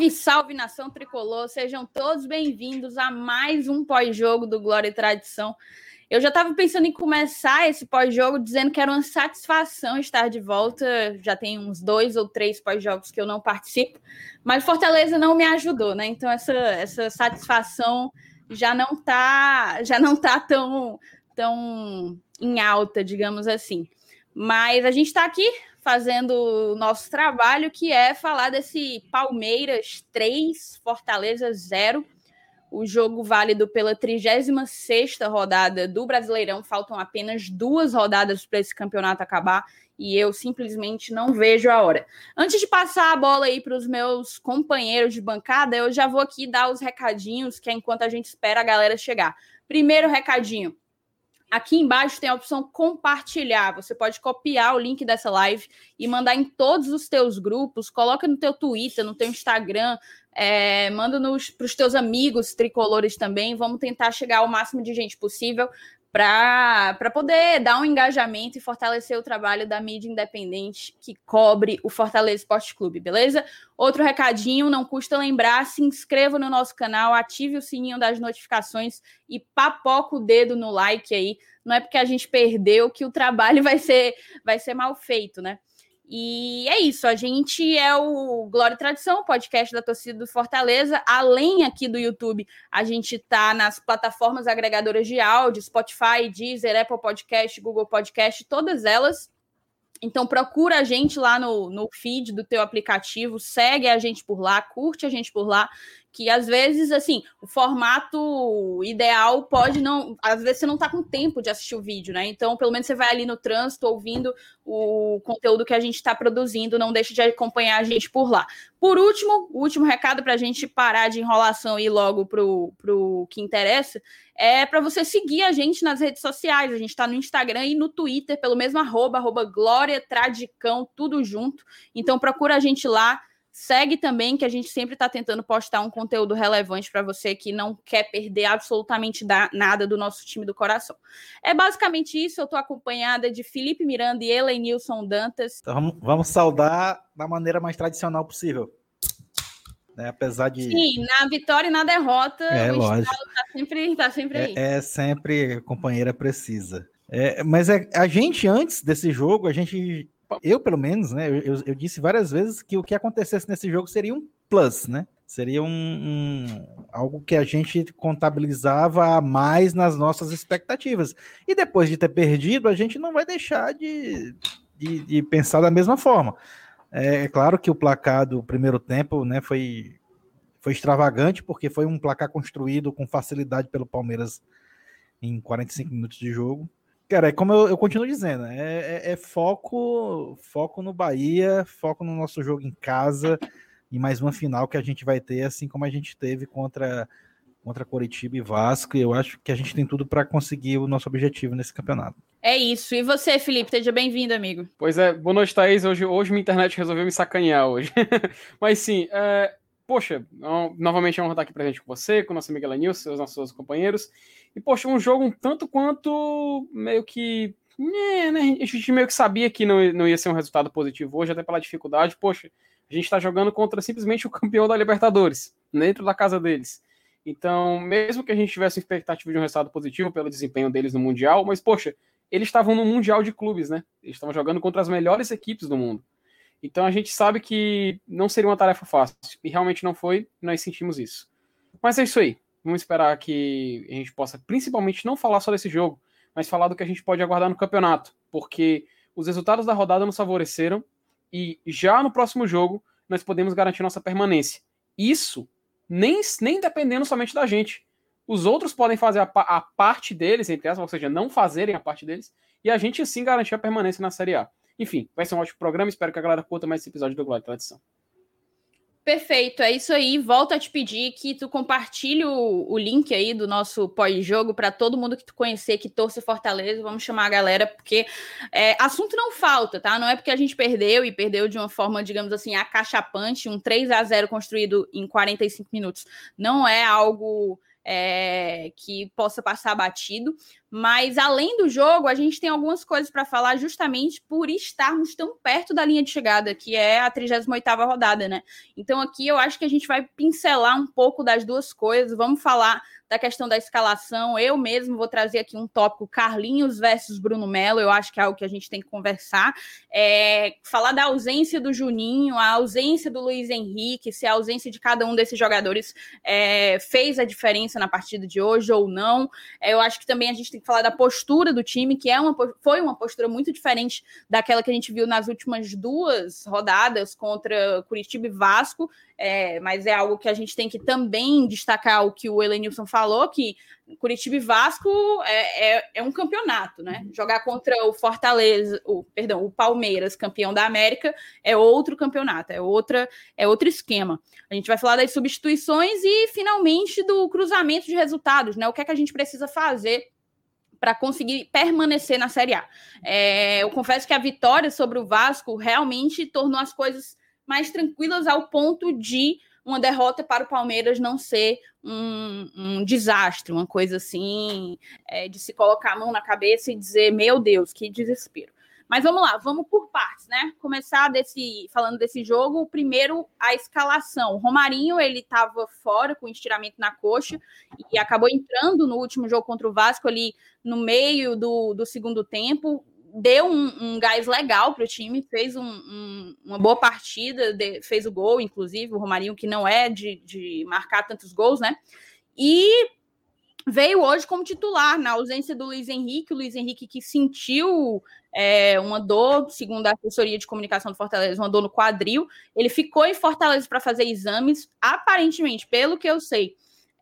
Salve, salve nação tricolor, sejam todos bem-vindos a mais um pós-jogo do Glória e Tradição. Eu já estava pensando em começar esse pós-jogo dizendo que era uma satisfação estar de volta. Já tem uns dois ou três pós-jogos que eu não participo, mas Fortaleza não me ajudou, né? Então essa, essa satisfação já não tá já não tá tão tão em alta, digamos assim. Mas a gente está aqui fazendo o nosso trabalho, que é falar desse Palmeiras 3, Fortaleza 0. O jogo válido pela 36 rodada do Brasileirão. Faltam apenas duas rodadas para esse campeonato acabar e eu simplesmente não vejo a hora. Antes de passar a bola aí para os meus companheiros de bancada, eu já vou aqui dar os recadinhos, que é enquanto a gente espera a galera chegar. Primeiro recadinho: Aqui embaixo tem a opção compartilhar. Você pode copiar o link dessa live e mandar em todos os teus grupos. Coloca no teu Twitter, no teu Instagram, é, manda para os teus amigos tricolores também. Vamos tentar chegar ao máximo de gente possível para poder dar um engajamento e fortalecer o trabalho da mídia independente que cobre o Fortaleza Esporte Clube, beleza? Outro recadinho, não custa lembrar, se inscreva no nosso canal, ative o sininho das notificações e papoca o dedo no like aí. Não é porque a gente perdeu que o trabalho vai ser, vai ser mal feito, né? E é isso, a gente é o Glória e Tradição, podcast da torcida do Fortaleza. Além aqui do YouTube, a gente está nas plataformas agregadoras de áudio, Spotify, Deezer, Apple Podcast, Google Podcast, todas elas. Então procura a gente lá no, no feed do teu aplicativo, segue a gente por lá, curte a gente por lá que às vezes, assim, o formato ideal pode não. Às vezes você não tá com tempo de assistir o vídeo, né? Então, pelo menos você vai ali no trânsito ouvindo o conteúdo que a gente está produzindo, não deixe de acompanhar a gente por lá. Por último, o último recado para a gente parar de enrolação e ir logo pro, pro que interessa é para você seguir a gente nas redes sociais. A gente está no Instagram e no Twitter, pelo mesmo arroba, arroba Glória Tradicão, tudo junto. Então procura a gente lá Segue também que a gente sempre está tentando postar um conteúdo relevante para você que não quer perder absolutamente nada do nosso time do coração. É basicamente isso. Eu estou acompanhada de Felipe Miranda e Elenilson Dantas. Então, vamos, saudar da maneira mais tradicional possível. Né? Apesar de. Sim, na vitória e na derrota, é, o lógico. está sempre, tá sempre aí. É, é sempre companheira precisa. É, mas é, a gente, antes desse jogo, a gente eu, pelo menos, né? Eu, eu, disse várias vezes que o que acontecesse nesse jogo seria um plus, né? Seria um, um, algo que a gente contabilizava mais nas nossas expectativas. E depois de ter perdido, a gente não vai deixar de, de, de pensar da mesma forma. É, é, claro que o placar do primeiro tempo né, foi, foi extravagante, porque foi um placar construído com facilidade pelo Palmeiras em 45 minutos de jogo. Cara, é como eu, eu continuo dizendo, é, é, é, foco, foco no Bahia, foco no nosso jogo em casa e mais uma final que a gente vai ter, assim como a gente teve contra contra Coritiba e Vasco. E eu acho que a gente tem tudo para conseguir o nosso objetivo nesse campeonato. É isso. E você, Felipe, seja bem-vindo, amigo. Pois é, boa noite, Thaís. Hoje, hoje minha internet resolveu me sacanear hoje. Mas sim, é, poxa, novamente é uma estar aqui presente com você, com nosso amigo Elenilson, seus nossos companheiros. E, poxa, um jogo um tanto quanto meio que. É, né, a gente meio que sabia que não, não ia ser um resultado positivo hoje, até pela dificuldade. Poxa, a gente está jogando contra simplesmente o campeão da Libertadores, dentro da casa deles. Então, mesmo que a gente tivesse expectativa de um resultado positivo pelo desempenho deles no Mundial, mas, poxa, eles estavam no Mundial de Clubes, né? Eles estavam jogando contra as melhores equipes do mundo. Então a gente sabe que não seria uma tarefa fácil. E realmente não foi, nós sentimos isso. Mas é isso aí. Vamos esperar que a gente possa, principalmente, não falar só desse jogo, mas falar do que a gente pode aguardar no campeonato, porque os resultados da rodada nos favoreceram e já no próximo jogo nós podemos garantir nossa permanência. Isso nem, nem dependendo somente da gente. Os outros podem fazer a, a parte deles, entre aspas, ou seja, não fazerem a parte deles, e a gente sim garantir a permanência na Série A. Enfim, vai ser um ótimo programa. Espero que a galera curta mais esse episódio do Glória e Tradição. Perfeito, é isso aí. Volto a te pedir que tu compartilhe o, o link aí do nosso pós-jogo para todo mundo que tu conhecer, que torce Fortaleza. Vamos chamar a galera, porque é, assunto não falta, tá? Não é porque a gente perdeu e perdeu de uma forma, digamos assim, acachapante, um 3 a 0 construído em 45 minutos. Não é algo é, que possa passar batido. Mas além do jogo, a gente tem algumas coisas para falar justamente por estarmos tão perto da linha de chegada, que é a 38ª rodada, né? Então aqui eu acho que a gente vai pincelar um pouco das duas coisas. Vamos falar da questão da escalação. Eu mesmo vou trazer aqui um tópico Carlinhos versus Bruno Melo. Eu acho que é algo que a gente tem que conversar. É, falar da ausência do Juninho, a ausência do Luiz Henrique, se a ausência de cada um desses jogadores é, fez a diferença na partida de hoje ou não. É, eu acho que também a gente tem que falar da postura do time, que é uma, foi uma postura muito diferente daquela que a gente viu nas últimas duas rodadas contra Curitiba e Vasco. É, mas é algo que a gente tem que também destacar o que o Elenilson falou, que Curitiba e Vasco é, é, é, um campeonato, né? Jogar contra o Fortaleza, o, perdão, o Palmeiras, campeão da América, é outro campeonato, é outra, é outro esquema. A gente vai falar das substituições e finalmente do cruzamento de resultados, né? O que é que a gente precisa fazer para conseguir permanecer na Série A. É, eu confesso que a vitória sobre o Vasco realmente tornou as coisas mais tranquilas ao ponto de uma derrota para o Palmeiras não ser um, um desastre, uma coisa assim, é, de se colocar a mão na cabeça e dizer, meu Deus, que desespero. Mas vamos lá, vamos por partes, né? Começar desse falando desse jogo. Primeiro, a escalação. O Romarinho ele estava fora com estiramento na coxa e acabou entrando no último jogo contra o Vasco ali no meio do, do segundo tempo deu um, um gás legal para o time, fez um, um, uma boa partida, de, fez o gol, inclusive, o Romarinho, que não é de, de marcar tantos gols, né? E veio hoje como titular, na ausência do Luiz Henrique, o Luiz Henrique que sentiu é, uma dor, segundo a assessoria de comunicação do Fortaleza, uma dor no quadril, ele ficou em Fortaleza para fazer exames, aparentemente, pelo que eu sei,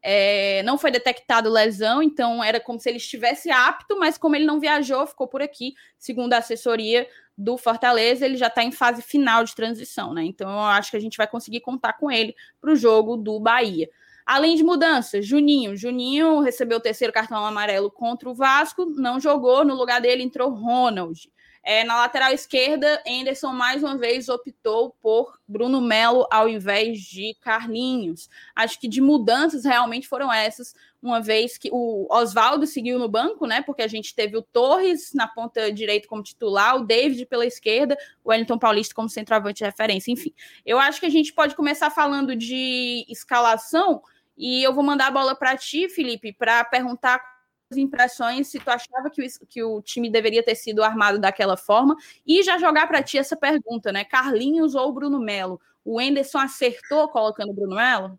é, não foi detectado lesão, então era como se ele estivesse apto, mas como ele não viajou, ficou por aqui, segundo a assessoria do Fortaleza, ele já está em fase final de transição, né? Então eu acho que a gente vai conseguir contar com ele para o jogo do Bahia. Além de mudanças, Juninho. Juninho recebeu o terceiro cartão amarelo contra o Vasco, não jogou, no lugar dele entrou Ronald. É, na lateral esquerda, Anderson mais uma vez optou por Bruno Melo ao invés de Carlinhos. Acho que de mudanças realmente foram essas, uma vez que o Oswaldo seguiu no banco, né? Porque a gente teve o Torres na ponta direita como titular, o David pela esquerda, o Wellington Paulista como centroavante de referência. Enfim, eu acho que a gente pode começar falando de escalação. E eu vou mandar a bola para ti, Felipe, para perguntar impressões se tu achava que o, que o time deveria ter sido armado daquela forma e já jogar para ti essa pergunta, né? Carlinhos ou Bruno Melo? O Enderson acertou colocando o Bruno Melo?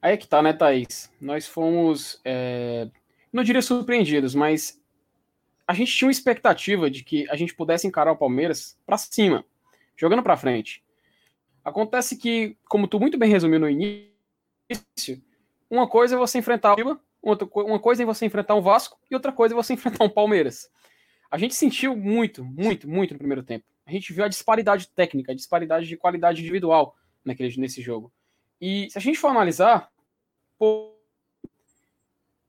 Aí é que tá, né, Thaís? Nós fomos, é... não diria surpreendidos, mas a gente tinha uma expectativa de que a gente pudesse encarar o Palmeiras para cima, jogando para frente. Acontece que, como tu muito bem resumiu no início, uma coisa é você enfrentar o uma coisa é você enfrentar um Vasco e outra coisa é você enfrentar um Palmeiras. A gente sentiu muito, muito, muito no primeiro tempo. A gente viu a disparidade técnica, a disparidade de qualidade individual naquele, nesse jogo. E se a gente for analisar, pô,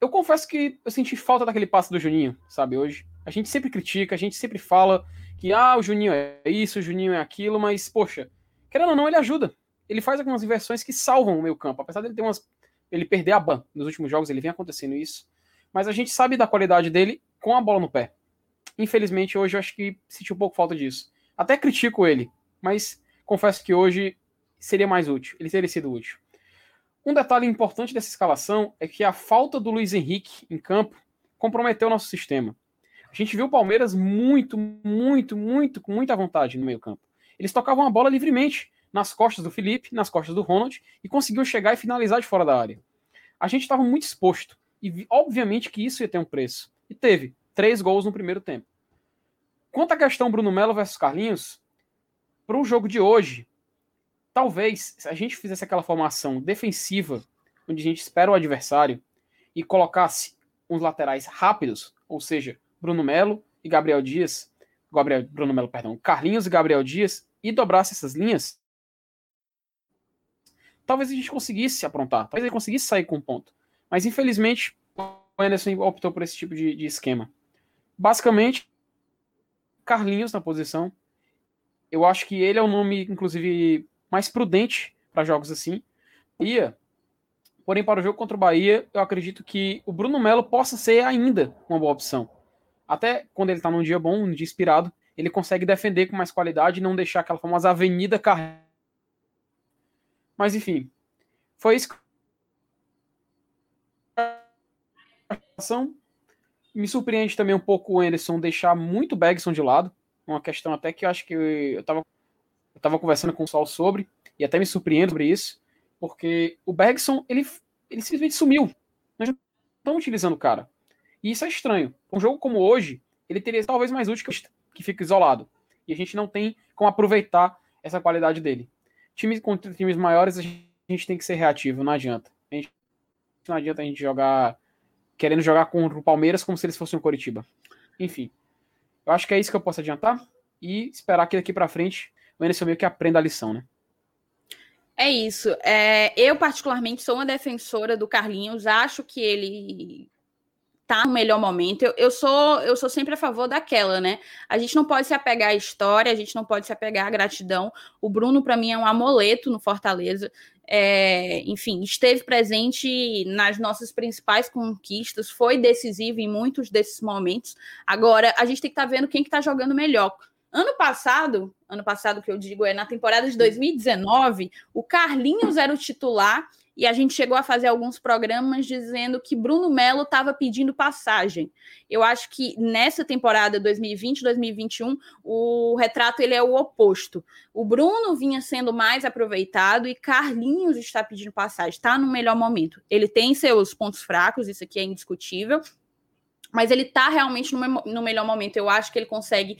eu confesso que eu senti falta daquele passo do Juninho, sabe, hoje. A gente sempre critica, a gente sempre fala que, ah, o Juninho é isso, o Juninho é aquilo, mas, poxa, querendo ou não, ele ajuda. Ele faz algumas inversões que salvam o meio campo. Apesar dele ter umas ele perder a ban. Nos últimos jogos ele vem acontecendo isso. Mas a gente sabe da qualidade dele com a bola no pé. Infelizmente, hoje eu acho que senti um pouco falta disso. Até critico ele, mas confesso que hoje seria mais útil. Ele teria sido útil. Um detalhe importante dessa escalação é que a falta do Luiz Henrique em campo comprometeu o nosso sistema. A gente viu o Palmeiras muito, muito, muito, com muita vontade no meio-campo. Eles tocavam a bola livremente nas costas do Felipe, nas costas do Ronald, e conseguiu chegar e finalizar de fora da área. A gente estava muito exposto. E obviamente que isso ia ter um preço. E teve três gols no primeiro tempo. Quanto à questão Bruno Melo versus Carlinhos, para o jogo de hoje, talvez, se a gente fizesse aquela formação defensiva, onde a gente espera o adversário, e colocasse uns laterais rápidos, ou seja, Bruno Melo e Gabriel Dias, Gabriel, Bruno Melo, perdão, Carlinhos e Gabriel Dias, e dobrasse essas linhas, talvez a gente conseguisse aprontar, talvez ele conseguisse sair com um ponto. Mas infelizmente o Anderson optou por esse tipo de, de esquema. Basicamente, Carlinhos na posição. Eu acho que ele é o nome, inclusive, mais prudente para jogos assim. Ia, Porém, para o jogo contra o Bahia, eu acredito que o Bruno Melo possa ser ainda uma boa opção. Até quando ele está num dia bom, num dia inspirado, ele consegue defender com mais qualidade e não deixar aquela famosa avenida carreira. Mas enfim, foi isso. Me surpreende também um pouco o Anderson deixar muito o Bergson de lado. Uma questão até que eu acho que eu estava eu tava conversando com o Sol sobre, e até me surpreendo sobre isso, porque o Bergson, ele, ele simplesmente sumiu. Nós não estamos utilizando o cara. E isso é estranho. Um jogo como hoje, ele teria talvez mais útil que, que fica isolado. E a gente não tem como aproveitar essa qualidade dele. Times contra times maiores, a gente tem que ser reativo, não adianta. Gente, não adianta a gente jogar querendo jogar contra o Palmeiras como se eles fossem o Coritiba. Enfim, eu acho que é isso que eu posso adiantar e esperar que daqui para frente o Anderson meio que aprenda a lição, né? É isso. É, eu, particularmente, sou uma defensora do Carlinhos. Acho que ele tá no melhor momento. Eu, eu, sou eu sou sempre a favor daquela, né? A gente não pode se apegar à história, a gente não pode se apegar à gratidão. O Bruno, para mim, é um amuleto no Fortaleza. É, enfim, esteve presente nas nossas principais conquistas, foi decisivo em muitos desses momentos. Agora, a gente tem que estar tá vendo quem que está jogando melhor. Ano passado, ano passado que eu digo é na temporada de 2019, o Carlinhos era o titular e a gente chegou a fazer alguns programas dizendo que Bruno Melo estava pedindo passagem. Eu acho que nessa temporada 2020-2021 o retrato ele é o oposto. O Bruno vinha sendo mais aproveitado e Carlinhos está pedindo passagem, está no melhor momento. Ele tem seus pontos fracos, isso aqui é indiscutível, mas ele está realmente no, no melhor momento. Eu acho que ele consegue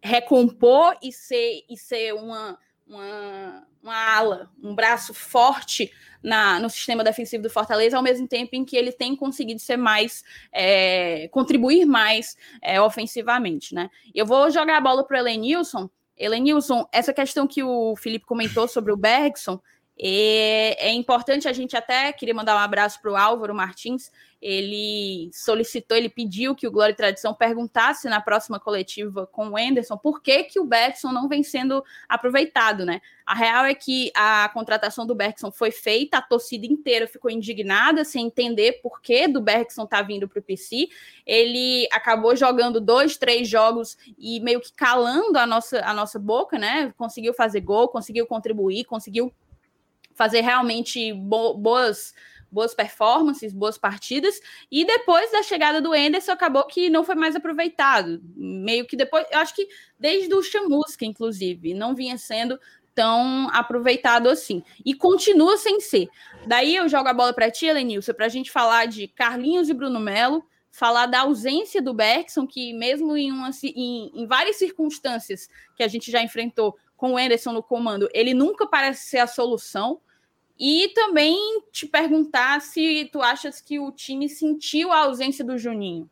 recompor e ser, e ser uma, uma, uma ala, um braço forte na, no sistema defensivo do Fortaleza, ao mesmo tempo em que ele tem conseguido ser mais, é, contribuir mais é, ofensivamente, né? Eu vou jogar a bola para o Elenilson. Elenilson, essa questão que o Felipe comentou sobre o Bergson, é, é importante a gente até, queria mandar um abraço para o Álvaro Martins, ele solicitou, ele pediu que o Glória e Tradição perguntasse na próxima coletiva com o Anderson por que, que o Bergson não vem sendo aproveitado, né? A real é que a contratação do Bergson foi feita, a torcida inteira ficou indignada, sem entender por que do Bergson tá vindo para o PC. Ele acabou jogando dois, três jogos e meio que calando a nossa, a nossa boca, né? Conseguiu fazer gol, conseguiu contribuir, conseguiu fazer realmente bo boas boas performances, boas partidas, e depois da chegada do Enderson acabou que não foi mais aproveitado. Meio que depois, eu acho que desde o Chamusca, inclusive, não vinha sendo tão aproveitado assim. E continua sem ser. Daí eu jogo a bola para ti, Elenilson, para a gente falar de Carlinhos e Bruno Melo, falar da ausência do Bergson, que mesmo em, uma, em, em várias circunstâncias que a gente já enfrentou com o Enderson no comando, ele nunca parece ser a solução. E também te perguntar se tu achas que o time sentiu a ausência do Juninho.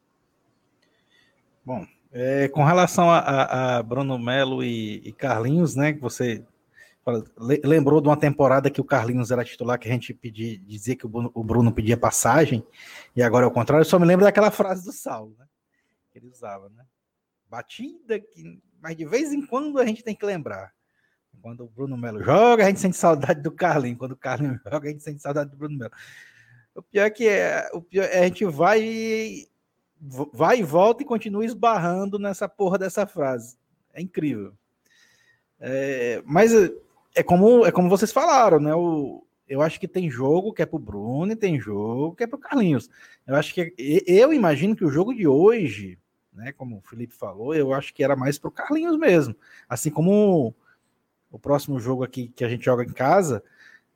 Bom, é, com relação a, a Bruno Melo e, e, Carlinhos, né, que você lembrou de uma temporada que o Carlinhos era titular, que a gente pedia, dizia que o Bruno, o Bruno pedia passagem, e agora é o contrário, eu só me lembro daquela frase do Saulo, né, que ele usava, né, batida, que, mas de vez em quando a gente tem que lembrar. Quando o Bruno Melo joga, a gente sente saudade do Carlinhos. Quando o Carlinhos joga, a gente sente saudade do Bruno Melo. O pior é que é, o pior é a gente vai, vai e volta e continua esbarrando nessa porra dessa frase. É incrível. É, mas é como, é como vocês falaram, né? O, eu acho que tem jogo que é pro Bruno e tem jogo que é pro Carlinhos. Eu acho que eu imagino que o jogo de hoje, né, como o Felipe falou, eu acho que era mais pro Carlinhos mesmo. Assim como o próximo jogo aqui que a gente joga em casa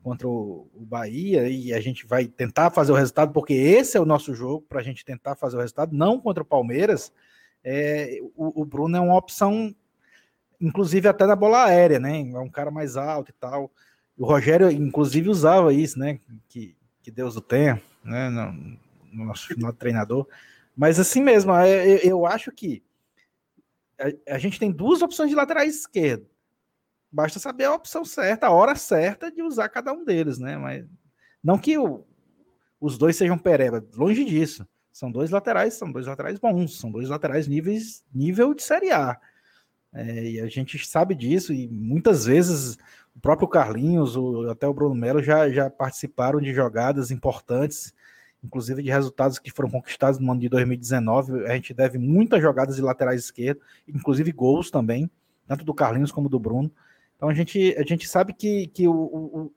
contra o, Bahia e a gente vai tentar fazer o resultado, porque esse é o nosso jogo para a gente tentar fazer o resultado, não contra o Palmeiras. É, o, o, Bruno é uma opção, inclusive até na bola aérea, né? É um cara mais alto e tal. O Rogério, inclusive, usava isso, né? Que, que Deus o tenha, né? No, no nosso, treinador. Mas assim mesmo, eu, eu acho que a, a, gente tem duas opções de laterais esquerdo. Basta saber a opção certa, a hora certa de usar cada um deles, né? Mas não que o, os dois sejam pereba, longe disso. São dois laterais, são dois laterais bons, são dois laterais níveis, nível de Série A. É, e a gente sabe disso, e muitas vezes o próprio Carlinhos, o, até o Bruno Melo já, já participaram de jogadas importantes, inclusive de resultados que foram conquistados no ano de 2019. A gente deve muitas jogadas de laterais esquerdos, inclusive gols também, tanto do Carlinhos como do Bruno. Então a gente, a gente sabe que, que o, o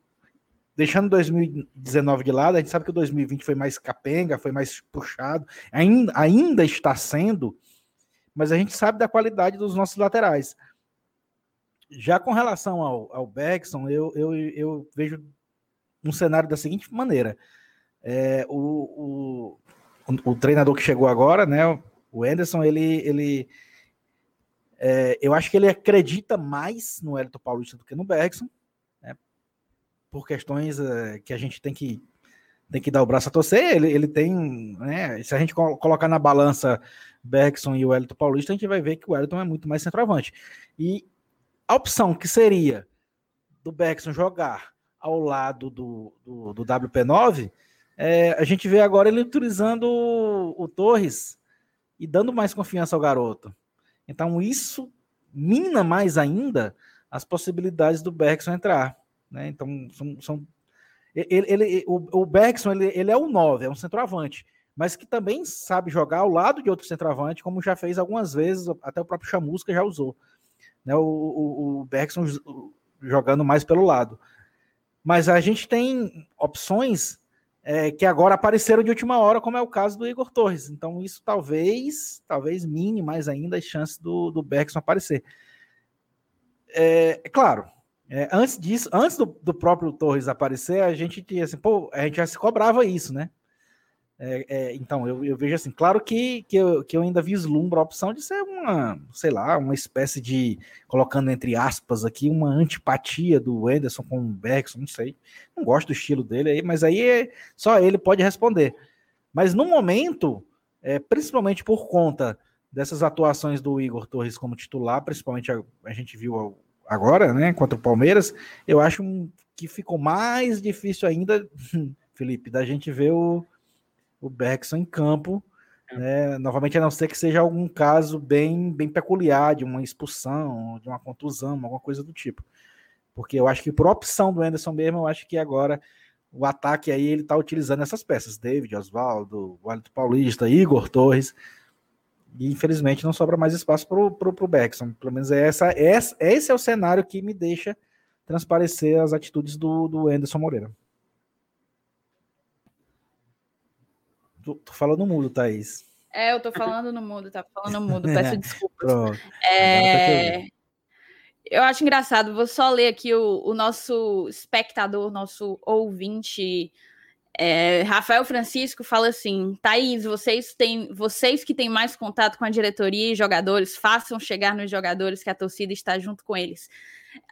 deixando 2019 de lado, a gente sabe que o 2020 foi mais capenga, foi mais puxado, ainda, ainda está sendo, mas a gente sabe da qualidade dos nossos laterais. Já com relação ao, ao Bergson, eu, eu, eu vejo um cenário da seguinte maneira: é, o, o, o, treinador que chegou agora, né, o Anderson, ele, ele é, eu acho que ele acredita mais no Elton Paulista do que no Bergson por questões uh, que a gente tem que tem que dar o braço a torcer, ele, ele tem, né, se a gente colocar na balança Bergson e o Wellington Paulista, a gente vai ver que o Wellington é muito mais centroavante. E a opção que seria do Bergson jogar ao lado do, do, do WP9, é, a gente vê agora ele utilizando o, o Torres e dando mais confiança ao garoto. Então isso mina mais ainda as possibilidades do Bergson entrar. Né? Então, são, são ele, ele, o, o Bergson ele, ele é o 9, é um centroavante, mas que também sabe jogar ao lado de outro centroavante, como já fez algumas vezes, até o próprio Chamusca já usou. Né? O, o, o Bergson jogando mais pelo lado. Mas a gente tem opções é, que agora apareceram de última hora, como é o caso do Igor Torres. Então, isso talvez, talvez mine mais ainda as chances do, do Bergson aparecer. É, é claro, é, antes disso, antes do, do, próprio Torres aparecer, a gente tinha assim, pô, a gente já se cobrava isso, né? É, é, então, eu, eu, vejo assim, claro que, que, eu, que eu ainda vislumbro a opção de ser uma, sei lá, uma espécie de, colocando entre aspas aqui, uma antipatia do Anderson com o Bergson, não sei. Não gosto do estilo dele aí, mas aí é, só ele pode responder. Mas no momento, é, principalmente por conta dessas atuações do Igor Torres como titular, principalmente a, a gente viu agora, né, contra o Palmeiras, eu acho que ficou mais difícil ainda, Felipe, da gente ver o, o Bergson em campo, é. né, novamente a não ser que seja algum caso bem, bem peculiar, de uma expulsão, de uma contusão, alguma coisa do tipo. Porque eu acho que por opção do Anderson mesmo, eu acho que agora o ataque aí ele tá utilizando essas peças, David, Oswaldo, Wellington Paulista, Igor Torres, e infelizmente não sobra mais espaço para o pro, pro Beckson. Pelo menos é essa, é, esse é o cenário que me deixa transparecer as atitudes do, do Anderson Moreira. Tô, tô falando mudo, Thaís. É, eu tô falando no mudo, tá falando no mudo, peço desculpas. É, eu acho engraçado, vou só ler aqui o, o nosso espectador, nosso ouvinte é, Rafael Francisco fala assim: Thaís, vocês, têm, vocês que têm mais contato com a diretoria e jogadores, façam chegar nos jogadores que a torcida está junto com eles.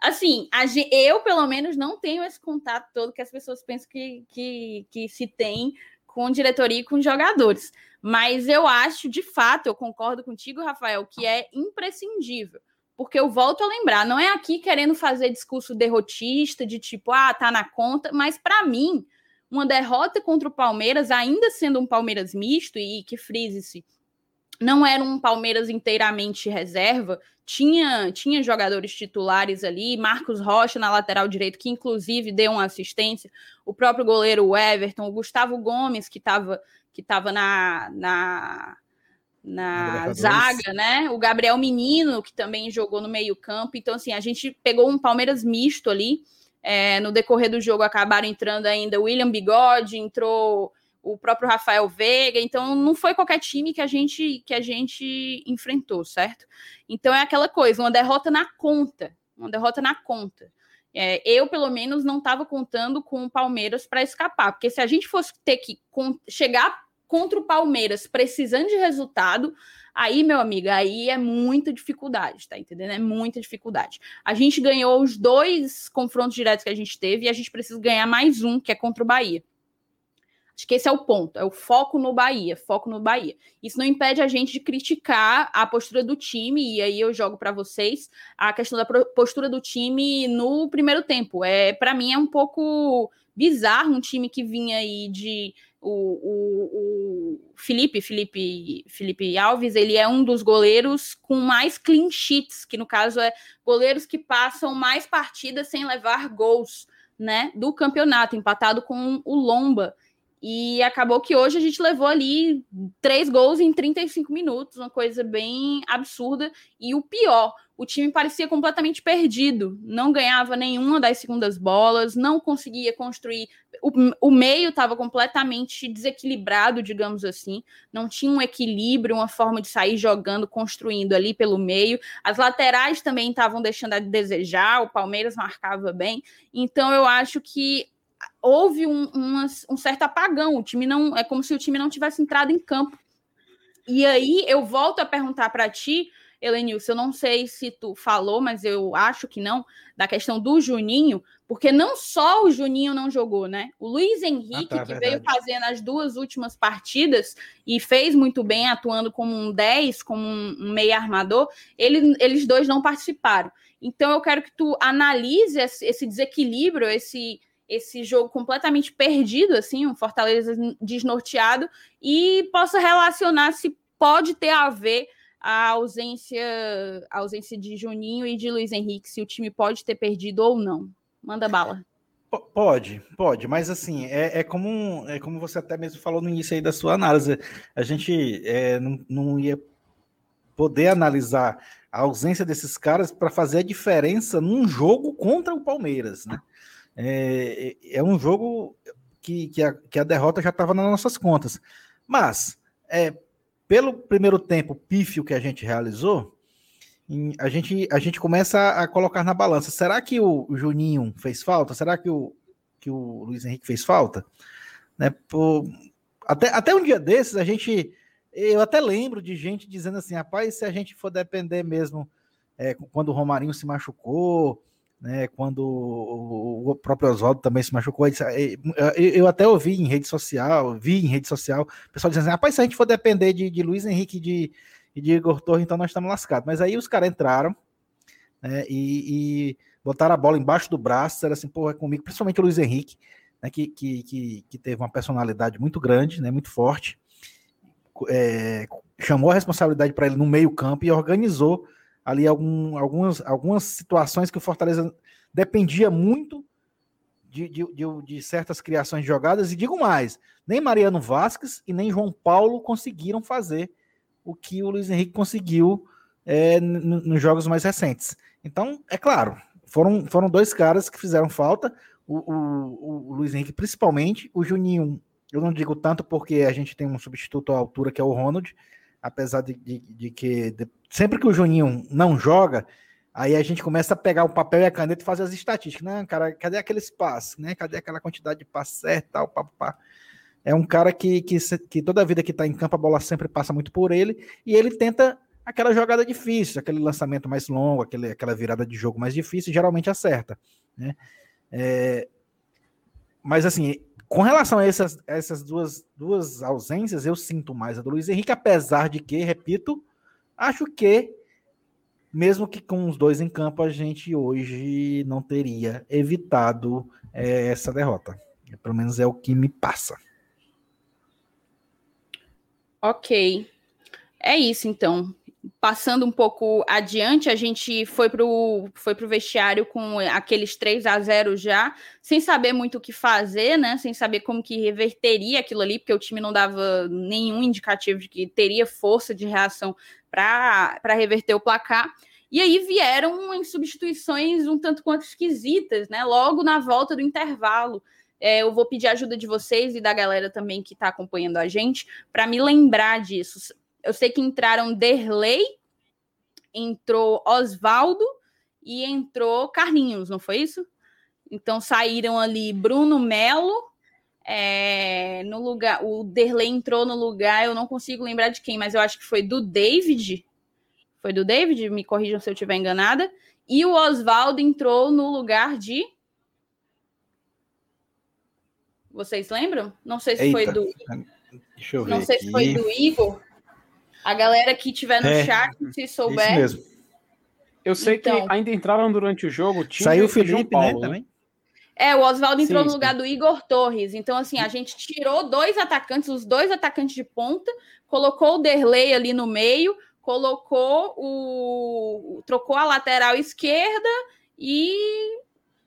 Assim, a, eu, pelo menos, não tenho esse contato todo que as pessoas pensam que, que, que se tem com diretoria e com jogadores. Mas eu acho, de fato, eu concordo contigo, Rafael, que é imprescindível. Porque eu volto a lembrar, não é aqui querendo fazer discurso derrotista, de tipo, ah, tá na conta, mas para mim uma derrota contra o Palmeiras, ainda sendo um Palmeiras misto, e que frise-se, não era um Palmeiras inteiramente reserva, tinha, tinha jogadores titulares ali, Marcos Rocha na lateral direito, que inclusive deu uma assistência, o próprio goleiro Everton, o Gustavo Gomes, que estava que tava na, na, na zaga, né? O Gabriel Menino, que também jogou no meio-campo. Então, assim, a gente pegou um Palmeiras misto ali. É, no decorrer do jogo acabaram entrando ainda o William Bigode, entrou o próprio Rafael Veiga, então não foi qualquer time que a gente que a gente enfrentou, certo? Então é aquela coisa, uma derrota na conta, uma derrota na conta. É, eu, pelo menos, não estava contando com o Palmeiras para escapar, porque se a gente fosse ter que chegar contra o Palmeiras precisando de resultado, Aí, meu amigo, aí é muita dificuldade, tá entendendo? É muita dificuldade. A gente ganhou os dois confrontos diretos que a gente teve e a gente precisa ganhar mais um, que é contra o Bahia. Acho que esse é o ponto, é o foco no Bahia, foco no Bahia. Isso não impede a gente de criticar a postura do time, e aí eu jogo para vocês a questão da postura do time no primeiro tempo. É, para mim é um pouco bizarro, um time que vinha aí de o, o, o, Felipe, Felipe, Felipe Alves, ele é um dos goleiros com mais clean sheets, que no caso é goleiros que passam mais partidas sem levar gols, né, do campeonato, empatado com o Lomba. E acabou que hoje a gente levou ali três gols em 35 minutos, uma coisa bem absurda. E o pior, o time parecia completamente perdido, não ganhava nenhuma das segundas bolas, não conseguia construir. O, o meio estava completamente desequilibrado, digamos assim, não tinha um equilíbrio, uma forma de sair jogando, construindo ali pelo meio. As laterais também estavam deixando a desejar, o Palmeiras marcava bem. Então eu acho que houve um, uma, um certo apagão. O time não é como se o time não tivesse entrado em campo. E aí eu volto a perguntar para ti, Helenilson, eu não sei se tu falou, mas eu acho que não, da questão do Juninho, porque não só o Juninho não jogou, né? O Luiz Henrique, ah, tá, que verdade. veio fazendo as duas últimas partidas e fez muito bem, atuando como um 10, como um, meio armador, ele, eles dois não participaram. Então eu quero que tu analise esse desequilíbrio, esse esse jogo completamente perdido, assim, um Fortaleza desnorteado, e possa relacionar se pode ter a ver a ausência, a ausência de Juninho e de Luiz Henrique, se o time pode ter perdido ou não. Manda bala. Pode, pode, mas assim, é, é, como, é como você até mesmo falou no início aí da sua análise. A gente é, não, não ia poder analisar a ausência desses caras para fazer a diferença num jogo contra o Palmeiras, né? É, é um jogo que, que, a, que a derrota já estava nas nossas contas. Mas, é, pelo primeiro tempo pífio que a gente realizou, a gente, a gente começa a colocar na balança. Será que o, Juninho fez falta? Será que o, que o Luiz Henrique fez falta? Né, por, até, até um dia desses, a gente. Eu até lembro de gente dizendo assim: rapaz, se a gente for depender mesmo, é, quando o Romarinho se machucou, né, quando o próprio Oswaldo também se machucou, eu até ouvi em rede social, vi em rede social, pessoal dizendo assim, rapaz, se a gente for depender de, de Luiz Henrique e de, de Igor Torres, então nós estamos lascados. Mas aí os caras entraram né, e, e, botaram a bola embaixo do braço, era assim, porra, é comigo, principalmente o Luiz Henrique, né, que, que, que, que, teve uma personalidade muito grande, né, muito forte, é, chamou a responsabilidade para ele no meio campo e organizou ali algum, algumas, algumas situações que o Fortaleza dependia muito de, de, de, de, certas criações de jogadas, e digo mais, nem Mariano Vasquez e nem João Paulo conseguiram fazer o que o Luiz Henrique conseguiu é, nos jogos mais recentes. Então, é claro, foram, foram dois caras que fizeram falta, o, o, o Luiz Henrique principalmente, o Juninho, eu não digo tanto porque a gente tem um substituto à altura que é o Ronald, apesar de, de, de que de, sempre que o Juninho não joga, aí a gente começa a pegar o papel e a caneta e fazer as estatísticas, né, cara? Cadê aquele espaço, né? Cadê aquela quantidade de passos certo, tal, pá. É um cara que, que, que toda vida que está em campo a bola sempre passa muito por ele e ele tenta aquela jogada difícil, aquele lançamento mais longo, aquele, aquela virada de jogo mais difícil, geralmente acerta, né? É, mas assim, com relação a essas, essas duas, duas ausências, eu sinto mais a do Luiz Henrique, apesar de que, repito, acho que, mesmo que com os dois em campo, a gente hoje não teria evitado é, essa derrota. Pelo menos é o que me passa. Ok. É isso, então passando um pouco adiante, a gente foi para o foi pro vestiário com aqueles 3 a 0 já, sem saber muito o que fazer, né? Sem saber como que reverteria aquilo ali, porque o time não dava nenhum indicativo de que teria força de reação para reverter o placar. E aí vieram em substituições um tanto quanto esquisitas, né? Logo na volta do intervalo. É, eu vou pedir ajuda de vocês e da galera também que está acompanhando a gente para me lembrar disso eu sei que entraram Derley, entrou Oswaldo e entrou Carlinhos, não foi isso? Então saíram ali Bruno Melo, é, no lugar, o Derley entrou no lugar, eu não consigo lembrar de quem, mas eu acho que foi do David. Foi do David, me corrijam se eu estiver enganada. E o Oswaldo entrou no lugar de. Vocês lembram? Não sei se Eita. foi do. Deixa eu ver. Não sei aqui. se foi do Igor. A galera que tiver no é, chat, se souber. Isso mesmo. Eu sei então, que ainda entraram durante o jogo. Saiu o Felipe, né, Paulo, né, também. É, o Oswaldo entrou sim, no lugar sim. do Igor Torres. Então, assim, a gente tirou dois atacantes, os dois atacantes de ponta, colocou o Derlei ali no meio, colocou o. trocou a lateral esquerda e.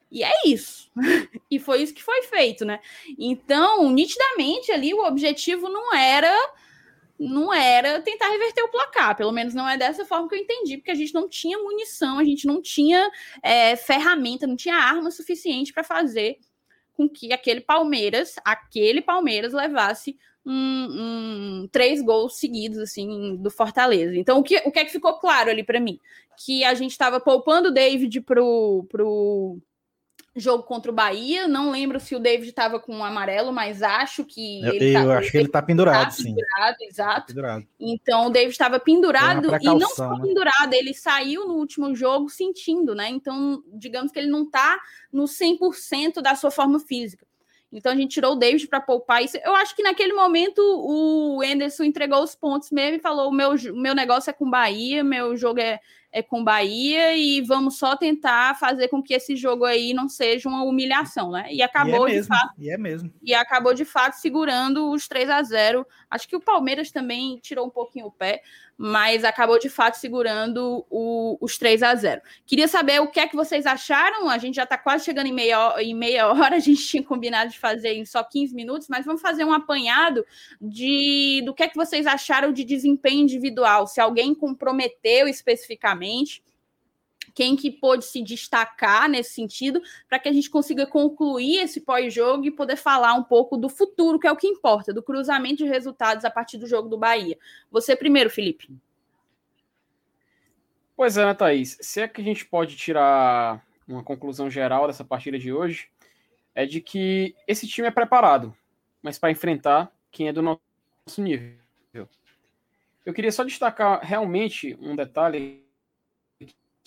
E é isso. e foi isso que foi feito, né? Então, nitidamente ali, o objetivo não era não era tentar reverter o placar, pelo menos não é dessa forma que eu entendi, porque a gente não tinha munição, a gente não tinha é, ferramenta, não tinha arma suficiente para fazer com que aquele Palmeiras, aquele Palmeiras levasse um, um, três gols seguidos assim do Fortaleza. Então o que, o que é que ficou claro ali para mim? Que a gente estava poupando o David pro, pro jogo contra o Bahia. Não lembro se o David estava com um amarelo, mas acho que. Eu, ele tá, eu acho que ele está pendurado, tá sim. Pendurado, exato. Tá pendurado. Então o David estava pendurado e não só né? pendurado, ele saiu no último jogo sentindo, né? Então, digamos que ele não está no 100% da sua forma física. Então a gente tirou o David para poupar isso. Eu acho que naquele momento o Enderson entregou os pontos mesmo e falou: o meu, meu negócio é com Bahia, meu jogo é, é com Bahia e vamos só tentar fazer com que esse jogo aí não seja uma humilhação, né? E acabou e é de mesmo, fato. E é mesmo. E acabou de fato segurando os 3 a 0. Acho que o Palmeiras também tirou um pouquinho o pé, mas acabou de fato segurando o, os 3 a 0. Queria saber o que é que vocês acharam. A gente já está quase chegando em meia, em meia hora, a gente tinha combinado de fazer em só 15 minutos, mas vamos fazer um apanhado de do que é que vocês acharam de desempenho individual, se alguém comprometeu especificamente quem que pôde se destacar nesse sentido, para que a gente consiga concluir esse pós-jogo e poder falar um pouco do futuro, que é o que importa, do cruzamento de resultados a partir do jogo do Bahia. Você primeiro, Felipe. Pois é, né, Thaís? Se é que a gente pode tirar uma conclusão geral dessa partida de hoje, é de que esse time é preparado, mas para enfrentar quem é do nosso nível. Eu queria só destacar realmente um detalhe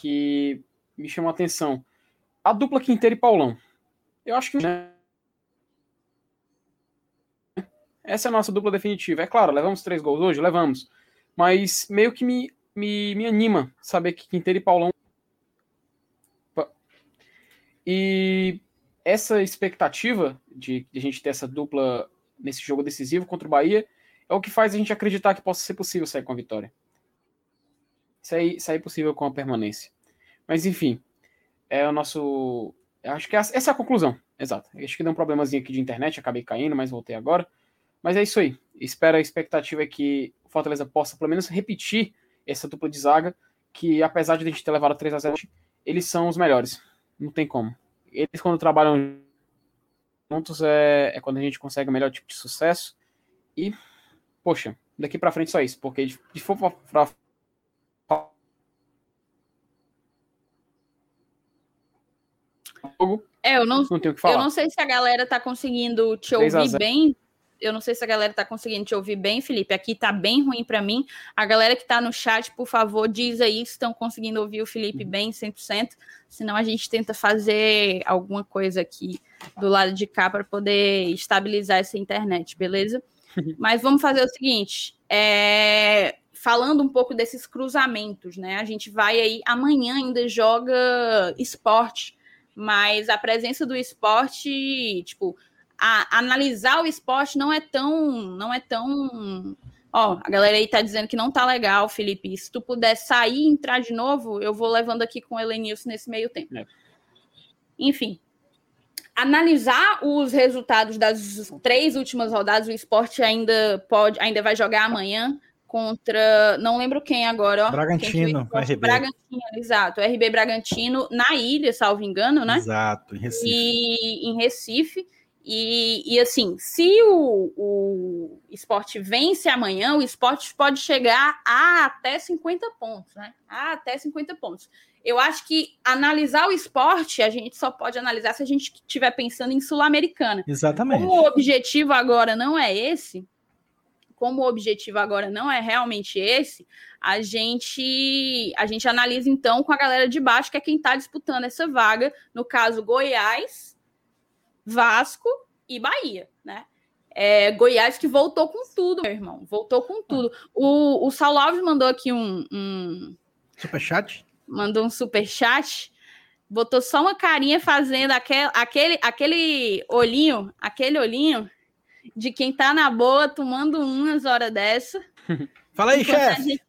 que me chamou a atenção. A dupla Quinteiro e Paulão. Eu acho que né? essa é a nossa dupla definitiva. É claro, levamos três gols hoje? Levamos. Mas meio que me, me, me anima saber que Quinteiro e Paulão. E essa expectativa de, de a gente ter essa dupla nesse jogo decisivo contra o Bahia é o que faz a gente acreditar que possa ser possível sair com a vitória. Sair, sair possível com a permanência. Mas enfim, é o nosso. Acho que essa é a conclusão. Exato. Acho que deu um problemazinho aqui de internet, acabei caindo, mas voltei agora. Mas é isso aí. Espera a expectativa é que o Fortaleza possa pelo menos repetir essa dupla de zaga, que apesar de a gente ter levado 3 a 0 eles são os melhores. Não tem como. Eles, quando trabalham juntos, é, é quando a gente consegue o melhor tipo de sucesso. E, poxa, daqui para frente só isso, porque de for pra, jogo. É, eu não, não tenho que falar. Eu não sei se a galera tá conseguindo te ouvir bem. Eu não sei se a galera tá conseguindo te ouvir bem, Felipe. Aqui tá bem ruim para mim. A galera que tá no chat, por favor, diz aí se estão conseguindo ouvir o Felipe bem 100%. Senão a gente tenta fazer alguma coisa aqui do lado de cá para poder estabilizar essa internet, beleza? Mas vamos fazer o seguinte: é... falando um pouco desses cruzamentos, né? A gente vai aí, amanhã ainda joga esporte mas a presença do esporte, tipo, a, analisar o esporte não é tão, não é tão, ó, a galera aí tá dizendo que não tá legal, Felipe. Se tu puder sair e entrar de novo, eu vou levando aqui com o Elenilson nesse meio tempo. É. Enfim, analisar os resultados das três últimas rodadas, o esporte ainda pode, ainda vai jogar amanhã contra, não lembro quem agora, ó. Bragantino, RB. Bragantino, exato, RB Bragantino na ilha, salvo engano, né? Exato, em Recife. E em Recife. E, e assim, se o, o esporte vence amanhã, o esporte pode chegar a até 50 pontos, né? A até 50 pontos. Eu acho que analisar o esporte, a gente só pode analisar se a gente estiver pensando em Sul-Americana. Exatamente. Como o objetivo agora não é esse, como o objetivo agora não é realmente esse, a gente a gente analisa então com a galera de baixo, que é quem está disputando essa vaga, no caso Goiás, Vasco e Bahia, né? É, Goiás que voltou com tudo, meu irmão, voltou com tudo. O, o Saulo Alves mandou aqui um, um superchat, mandou um superchat botou só uma carinha fazendo aquele, aquele, aquele olhinho, aquele olhinho de quem tá na boa tomando umas horas dessa. Fala aí, chefe.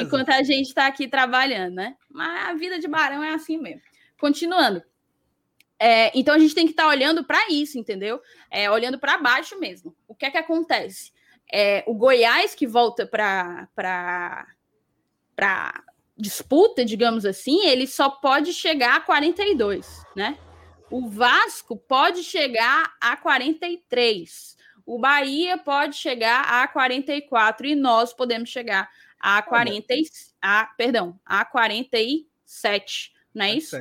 Enquanto a gente tá aqui trabalhando, né? Mas a vida de barão é assim mesmo. Continuando. É, então a gente tem que estar tá olhando para isso, entendeu? É, olhando para baixo mesmo. O que é que acontece? É, o Goiás que volta para para disputa, digamos assim, ele só pode chegar a 42, né? O Vasco pode chegar a 43. O Bahia pode chegar a 44 e nós podemos chegar a 40 a, perdão, a 47, não é isso?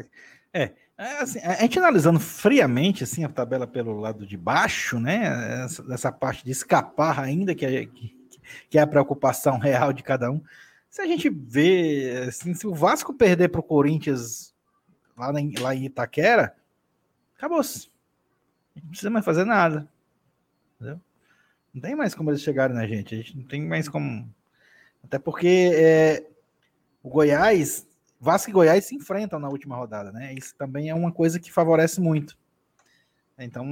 É, é, assim, a gente analisando friamente assim a tabela pelo lado de baixo, né? Essa, essa parte de escapar ainda que é, que, que é a preocupação real de cada um. Se a gente vê, assim, se o Vasco perder para o Corinthians lá, na, lá em Itaquera, acabou-se. Não precisa mais fazer nada. Entendeu? Não tem mais como eles chegarem na gente. A gente não tem mais como. Até porque é, o Goiás Vasco e Goiás se enfrentam na última rodada, né? Isso também é uma coisa que favorece muito. Então,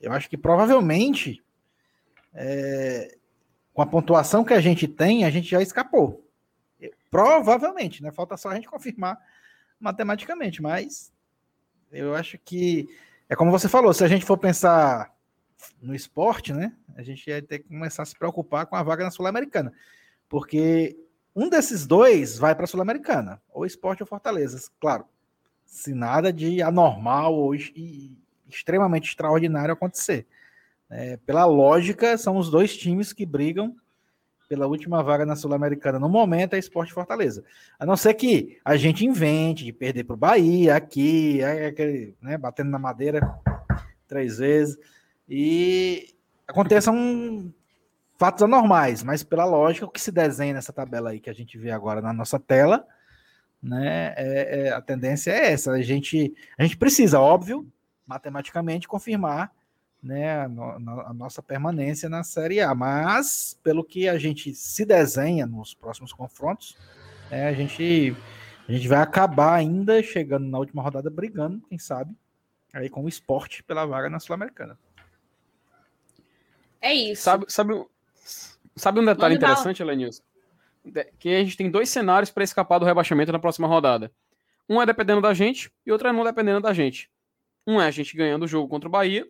eu acho que provavelmente, é, com a pontuação que a gente tem, a gente já escapou. Provavelmente, né? Falta só a gente confirmar matematicamente, mas eu acho que é como você falou, se a gente for pensar no esporte, né? A gente ia ter que começar a se preocupar com a vaga na Sul-Americana. Porque um desses dois vai para a Sul-Americana, ou Esporte ou Fortaleza, claro. Se nada de anormal ou extremamente extraordinário acontecer. É, pela lógica, são os dois times que brigam pela última vaga na Sul-Americana. No momento é Esporte Fortaleza. A não ser que a gente invente de perder para o Bahia, aqui, é, né, batendo na madeira três vezes. E aconteça um fatos anormais, mas pela lógica, o que se desenha nessa tabela aí que a gente vê agora na nossa tela, né? É, é, a tendência é essa. A gente, a gente precisa, óbvio, matematicamente confirmar né, a, a, nossa permanência na Série A, mas pelo que a gente se desenha nos próximos confrontos, é, a, gente, a gente vai acabar ainda chegando na última rodada brigando, quem sabe, aí com o esporte pela vaga na Sul-Americana. É isso. Sabe, sabe, Sabe um detalhe interessante, Lenilson? Que a gente tem dois cenários para escapar do rebaixamento na próxima rodada. Um é dependendo da gente e outro é não dependendo da gente. Um é a gente ganhando o jogo contra o Bahia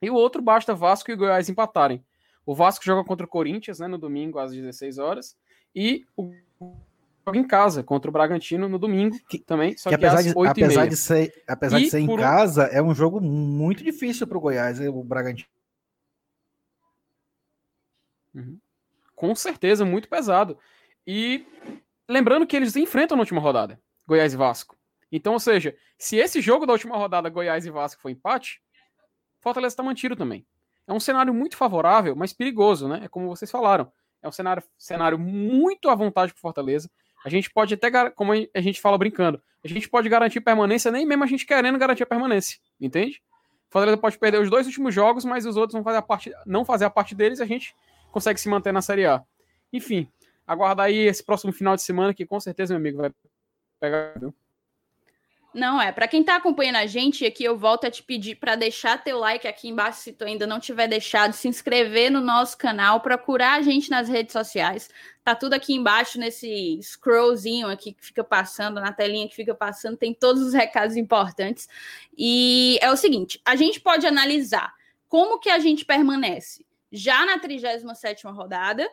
e o outro basta Vasco e Goiás empatarem. O Vasco joga contra o Corinthians né, no domingo às 16 horas e o joga em casa contra o Bragantino no domingo que, também, só que, que apesar, de, apesar de ser, apesar de ser em casa, é um jogo muito difícil para o Goiás, o Bragantino. Uhum. Com certeza, muito pesado. E lembrando que eles enfrentam na última rodada, Goiás e Vasco. Então, ou seja, se esse jogo da última rodada, Goiás e Vasco, foi empate, Fortaleza está mantido também. É um cenário muito favorável, mas perigoso, né? É como vocês falaram. É um cenário, cenário muito à vontade para Fortaleza. A gente pode até, como a gente fala brincando, a gente pode garantir permanência, nem mesmo a gente querendo garantir a permanência, entende? Fortaleza pode perder os dois últimos jogos, mas os outros vão fazer a parte, não fazer a parte deles, a gente consegue se manter na Série A. Enfim, aguardar aí esse próximo final de semana que com certeza, meu amigo, vai pegar. Viu? Não, é. Para quem está acompanhando a gente aqui, eu volto a te pedir para deixar teu like aqui embaixo, se tu ainda não tiver deixado, se inscrever no nosso canal, procurar a gente nas redes sociais. Tá tudo aqui embaixo nesse scrollzinho aqui que fica passando, na telinha que fica passando, tem todos os recados importantes. E é o seguinte, a gente pode analisar como que a gente permanece já na 37 rodada.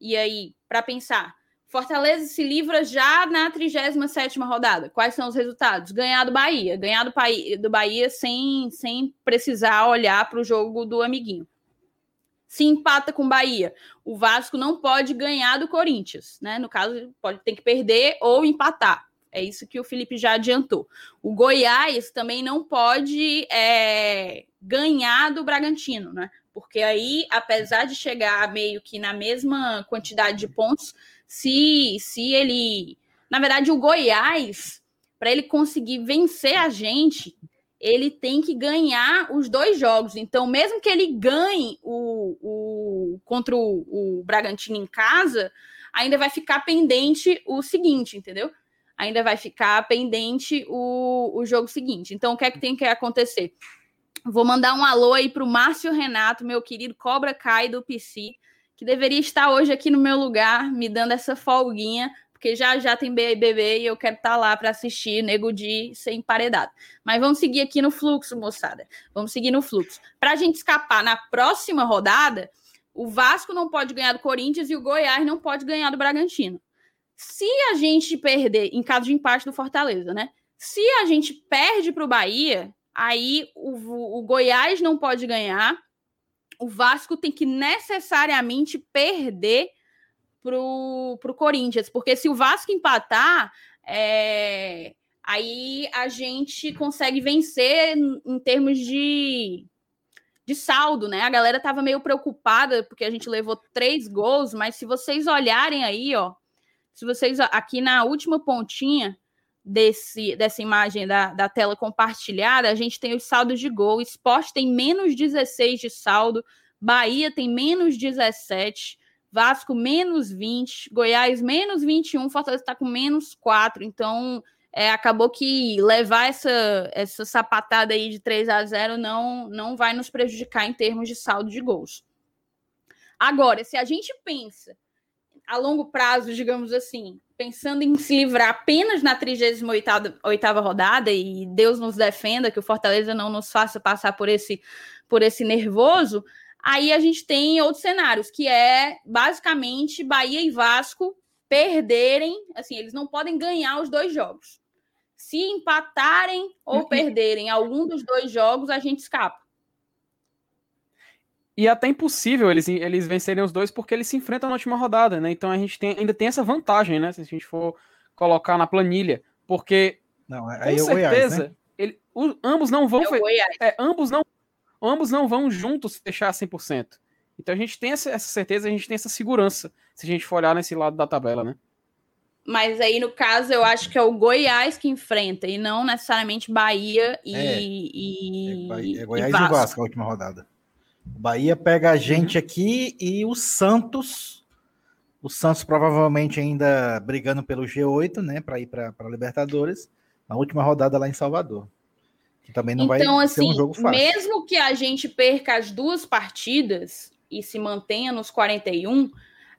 E aí, para pensar, Fortaleza se livra já na 37 rodada. Quais são os resultados? Ganhar do Bahia. Ganhar do, do Bahia sem, sem precisar olhar para o jogo do amiguinho. Se empata com o Bahia, o Vasco não pode ganhar do Corinthians, né? No caso, pode ter que perder ou empatar. É isso que o Felipe já adiantou. O Goiás também não pode é, ganhar do Bragantino, né? Porque aí, apesar de chegar meio que na mesma quantidade de pontos, se, se ele. Na verdade, o Goiás, para ele conseguir vencer a gente, ele tem que ganhar os dois jogos. Então, mesmo que ele ganhe o, o contra o, o Bragantino em casa, ainda vai ficar pendente o seguinte, entendeu? ainda vai ficar pendente o, o jogo seguinte. Então, o que é que tem que acontecer? Vou mandar um alô aí para o Márcio Renato, meu querido Cobra Kai do PC, que deveria estar hoje aqui no meu lugar, me dando essa folguinha, porque já já tem BBB e eu quero estar lá para assistir Nego de ser emparedado. Mas vamos seguir aqui no fluxo, moçada. Vamos seguir no fluxo. Para a gente escapar na próxima rodada, o Vasco não pode ganhar do Corinthians e o Goiás não pode ganhar do Bragantino. Se a gente perder, em caso de empate do Fortaleza, né? Se a gente perde para o Bahia, aí o, o Goiás não pode ganhar, o Vasco tem que necessariamente perder para o Corinthians, porque se o Vasco empatar, é, aí a gente consegue vencer em termos de, de saldo, né? A galera tava meio preocupada porque a gente levou três gols, mas se vocês olharem aí, ó, se vocês aqui na última pontinha desse, dessa imagem da, da tela compartilhada, a gente tem os saldos de gol. Esporte tem menos 16 de saldo, Bahia tem menos 17, Vasco menos 20, Goiás menos 21, Fortaleza está com menos 4. Então, é, acabou que levar essa, essa sapatada aí de 3 a 0 não, não vai nos prejudicar em termos de saldo de gols. Agora, se a gente pensa a longo prazo, digamos assim, pensando em se livrar apenas na 38ª rodada, e Deus nos defenda, que o Fortaleza não nos faça passar por esse, por esse nervoso, aí a gente tem outros cenários, que é basicamente Bahia e Vasco perderem, assim, eles não podem ganhar os dois jogos. Se empatarem ou uhum. perderem algum dos dois jogos, a gente escapa. E é até impossível eles, eles vencerem os dois porque eles se enfrentam na última rodada, né? Então a gente tem, ainda tem essa vantagem, né? Se a gente for colocar na planilha. Porque, não, aí com é certeza, Goiás, né? ele, o, ambos não vão. É, ambos, não, ambos não vão juntos fechar 100%. Então a gente tem essa, essa certeza, a gente tem essa segurança, se a gente for olhar nesse lado da tabela, né? Mas aí, no caso, eu acho que é o Goiás que enfrenta, e não necessariamente Bahia e. É, e, é, Bahia, é Goiás e Vasco. e Vasco a última rodada. O Bahia pega a gente aqui e o Santos. O Santos provavelmente ainda brigando pelo G8, né, para ir para a Libertadores, na última rodada lá em Salvador. Que também não então, vai assim, ser um assim, jogo fácil. Mesmo que a gente perca as duas partidas e se mantenha nos 41,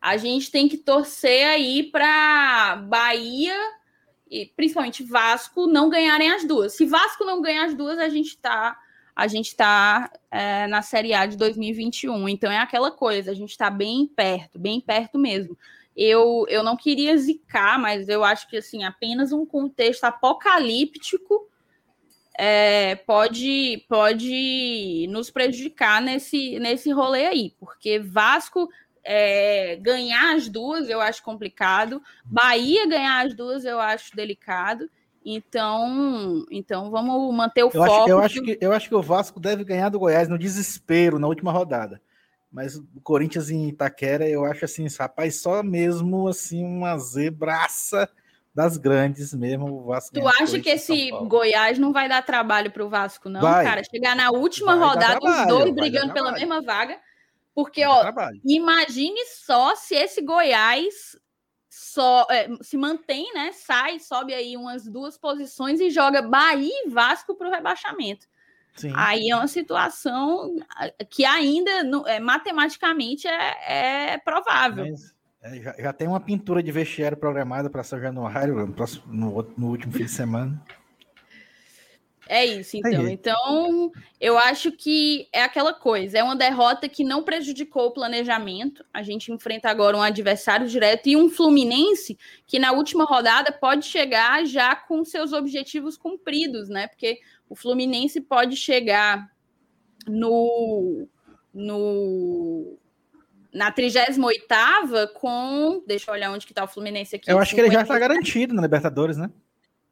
a gente tem que torcer aí para Bahia e principalmente Vasco não ganharem as duas. Se Vasco não ganhar as duas, a gente está a gente está é, na Série A de 2021. Então é aquela coisa, a gente está bem perto, bem perto mesmo. Eu, eu não queria zicar, mas eu acho que assim, apenas um contexto apocalíptico é, pode, pode nos prejudicar nesse, nesse rolê aí, porque Vasco é, ganhar as duas eu acho complicado, Bahia ganhar as duas eu acho delicado, então, então vamos manter o eu foco. Acho, eu, acho que, eu acho que o Vasco deve ganhar do Goiás no desespero na última rodada. Mas o Corinthians em Itaquera, eu acho assim, rapaz, só mesmo assim uma zebraça das grandes mesmo. O Vasco tu acha que esse Goiás não vai dar trabalho para o Vasco, não, vai. cara? Chegar na última vai rodada, trabalho, os dois brigando pela mesma vaga. Porque, ó, imagine só se esse Goiás só é, se mantém, né? Sai, sobe aí umas duas posições e joga Bahia e Vasco para o rebaixamento. Sim. Aí é uma situação que ainda é, matematicamente é, é provável. Mas, é, já, já, tem uma pintura de vestiário programada para São Januário no, próximo, no, no último fim de semana. É isso, então. Então, eu acho que é aquela coisa, é uma derrota que não prejudicou o planejamento. A gente enfrenta agora um adversário direto e um Fluminense que na última rodada pode chegar já com seus objetivos cumpridos, né? Porque o Fluminense pode chegar no no na 38ª com, deixa eu olhar onde que tá o Fluminense aqui. Eu acho que ele já está garantido na Libertadores, né?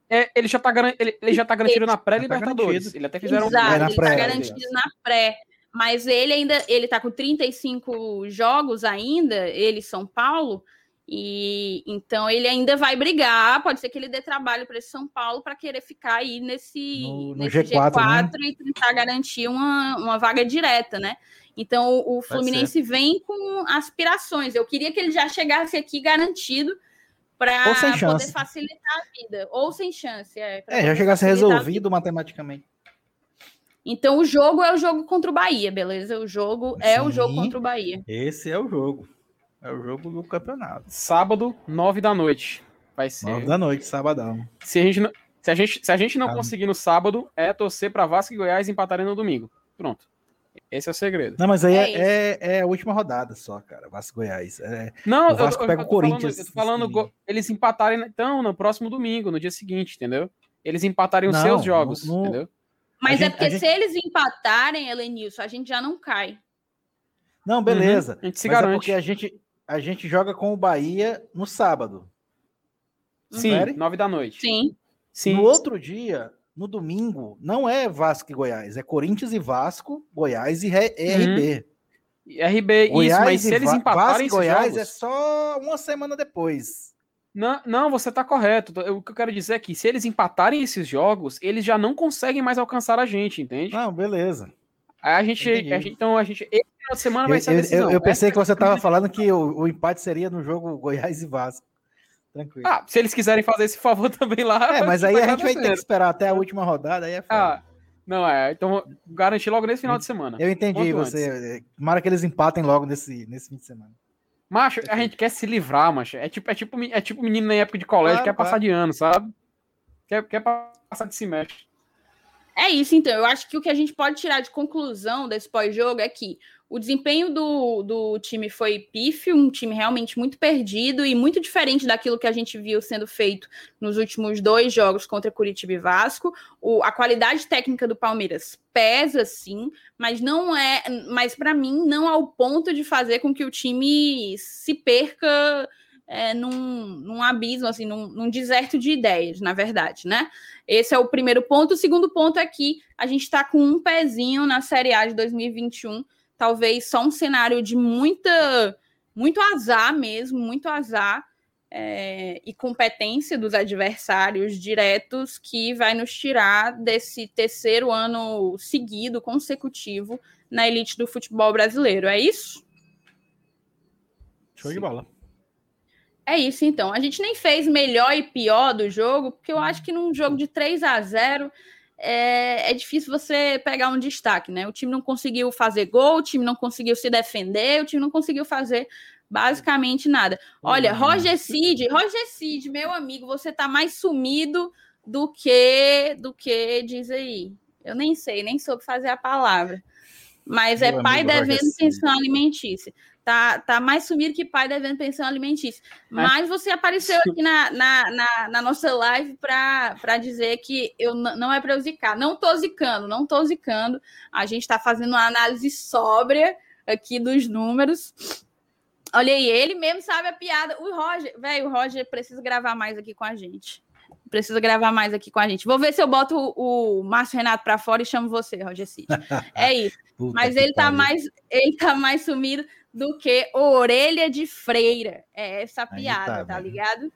É, ele já tá, ele, ele já tá garantido ele, na pré-Libertadores. Tá ele até fizeram Exato, um... É ele pré, tá garantido na pré. Mas ele ainda ele tá com 35 jogos ainda, ele São Paulo, e então ele ainda vai brigar. Pode ser que ele dê trabalho para esse São Paulo para querer ficar aí nesse, no, no nesse G4, G4 né? e tentar garantir uma, uma vaga direta, né? Então o, o Fluminense vem com aspirações. Eu queria que ele já chegasse aqui garantido para poder facilitar a vida. Ou sem chance. É, é já chegasse resolvido matematicamente. Então o jogo é o jogo contra o Bahia, beleza? O jogo Sim, é o jogo contra o Bahia. Esse é o jogo. É o jogo do campeonato. Sábado, nove da noite. Vai ser. Nove da noite, sabadão. Se a gente não, se a gente, se a gente não ah. conseguir no sábado, é torcer para Vasco e Goiás empatarem no domingo. Pronto. Esse é o segredo. Não, mas aí é, é, é, a última rodada só, cara. Vasco Goiás. É, não, o Vasco eu, pega eu, o Corinthians. Falando, eu tô falando, eles empatarem então no próximo domingo, no dia seguinte, entendeu? Eles empatarem os não, seus jogos, no, entendeu? Mas é porque gente... se eles empatarem, Helenilson, a gente já não cai. Não, beleza. Uhum, a gente se mas é garante. é porque a gente, a gente joga com o Bahia no sábado. Sim, nove da noite. Sim. Sim. No outro dia, no domingo, não é Vasco e Goiás, é Corinthians e Vasco, Goiás e RB. Uhum. RB, Goiás isso, mas se eles empatarem Vasco Goiás jogos... é só uma semana depois. Não, não, você está correto. O que eu quero dizer é que se eles empatarem esses jogos, eles já não conseguem mais alcançar a gente, entende? Não, beleza. Aí a gente, a gente então a gente esse final de semana vai ser a decisão. Eu, eu, eu pensei que você estava falando que o, o, empate seria no jogo Goiás e Vasco. Tranquilo. Ah, se eles quiserem fazer esse favor também lá. É, mas aí a gente vai ter que esperar até a última rodada, aí é foda. Ah, não é. Então garantir logo nesse final de semana. Eu entendi você. Antes. Tomara que eles empatem logo nesse, nesse fim de semana. Macho, a gente quer se livrar, macho. É tipo, é tipo, é tipo menino na época de colégio, claro, quer passar de ano, sabe? Quer, quer passar de semestre. É isso, então. Eu acho que o que a gente pode tirar de conclusão desse pós-jogo é que o desempenho do, do time foi pífio, um time realmente muito perdido e muito diferente daquilo que a gente viu sendo feito nos últimos dois jogos contra Curitiba e Vasco. O, a qualidade técnica do Palmeiras pesa, sim, mas não é. Mas para mim, não ao ponto de fazer com que o time se perca é, num, num abismo, assim, num, num, deserto de ideias, na verdade, né? Esse é o primeiro ponto. O segundo ponto é que a gente está com um pezinho na Série A de 2021 talvez só um cenário de muita, muito azar mesmo, muito azar é, e competência dos adversários diretos que vai nos tirar desse terceiro ano seguido, consecutivo, na elite do futebol brasileiro. É isso? Show de bola. É isso, então. A gente nem fez melhor e pior do jogo, porque eu acho que num jogo de 3 a 0 é, é, difícil você pegar um destaque, né? O time não conseguiu fazer gol, o time não conseguiu se defender, o time não conseguiu fazer basicamente nada. Olha, uhum. Roger Cid, Roger Cid, meu amigo, você tá mais sumido do que do que diz aí. Eu nem sei, nem soube fazer a palavra. Mas meu é pai devendo pensão alimentícia tá, tá mais sumido que pai devendo pensão alimentícia. Mas você apareceu aqui na, na, na, na nossa live para dizer que eu não é para eu zicar. Não tô zicando, não tô zicando. A gente está fazendo uma análise sóbria aqui dos números. Olha aí, ele mesmo sabe a piada. O Roger, velho, o Roger precisa gravar mais aqui com a gente. Precisa gravar mais aqui com a gente. Vou ver se eu boto o, o Márcio Renato para fora e chamo você, Roger City. É isso. Mas ele tá mais, ele tá mais sumido do que orelha de freira. É essa piada, tá, tá ligado?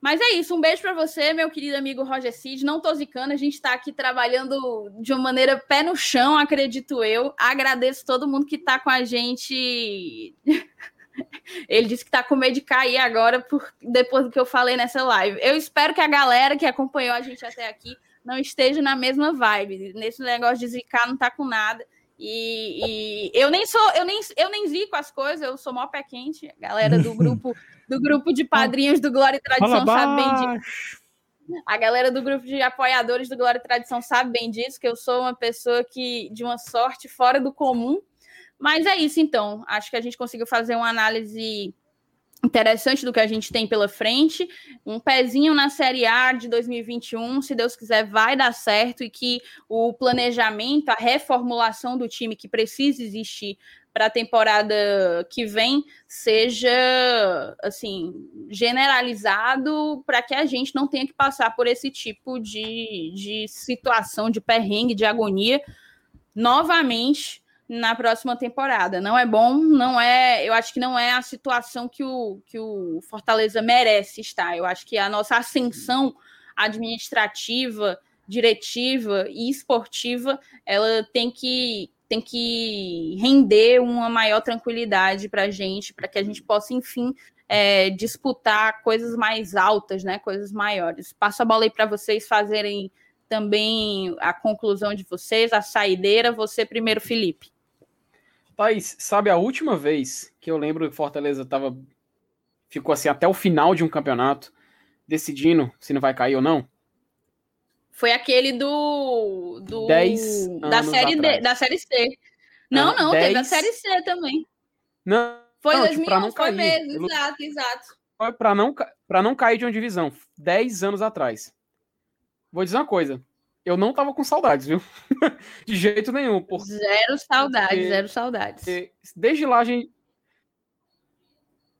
Mas é isso, um beijo para você, meu querido amigo Roger Cid. Não tô zicando, a gente está aqui trabalhando de uma maneira pé no chão, acredito eu. Agradeço todo mundo que está com a gente. Ele disse que está com medo de cair agora por... depois do que eu falei nessa live. Eu espero que a galera que acompanhou a gente até aqui não esteja na mesma vibe. Nesse negócio de zicar, não tá com nada. E, e, eu nem sou, eu nem, eu nem zico as coisas, eu sou mó pé quente. A galera do grupo, do grupo de padrinhos do Glória e Tradição sabe bem disso. A galera do grupo de apoiadores do Glória e Tradição sabe bem disso, que eu sou uma pessoa que de uma sorte fora do comum. Mas é isso então. Acho que a gente conseguiu fazer uma análise interessante do que a gente tem pela frente, um pezinho na Série A de 2021, se Deus quiser vai dar certo e que o planejamento, a reformulação do time que precisa existir para a temporada que vem seja assim generalizado para que a gente não tenha que passar por esse tipo de, de situação de perrengue, de agonia. Novamente na próxima temporada. Não é bom, não é. Eu acho que não é a situação que o, que o Fortaleza merece estar. Eu acho que a nossa ascensão administrativa, diretiva e esportiva, ela tem que tem que render uma maior tranquilidade para a gente, para que a gente possa, enfim, é, disputar coisas mais altas, né? Coisas maiores. Passo a bola aí para vocês fazerem também a conclusão de vocês, a saideira. Você primeiro, Felipe. Thaís, sabe a última vez que eu lembro que Fortaleza tava, ficou assim até o final de um campeonato, decidindo se não vai cair ou não? Foi aquele do. do Dez da série D, da série C. Não, ah, não, dez... teve a série C também. Não. Foi não, 2011, tipo, não foi cair. mesmo, exato, exato. Foi para não, pra não cair de uma divisão, 10 anos atrás. Vou dizer uma coisa. Eu não tava com saudades, viu? de jeito nenhum. Por... Zero saudades, porque, zero saudades. Desde lá a gente.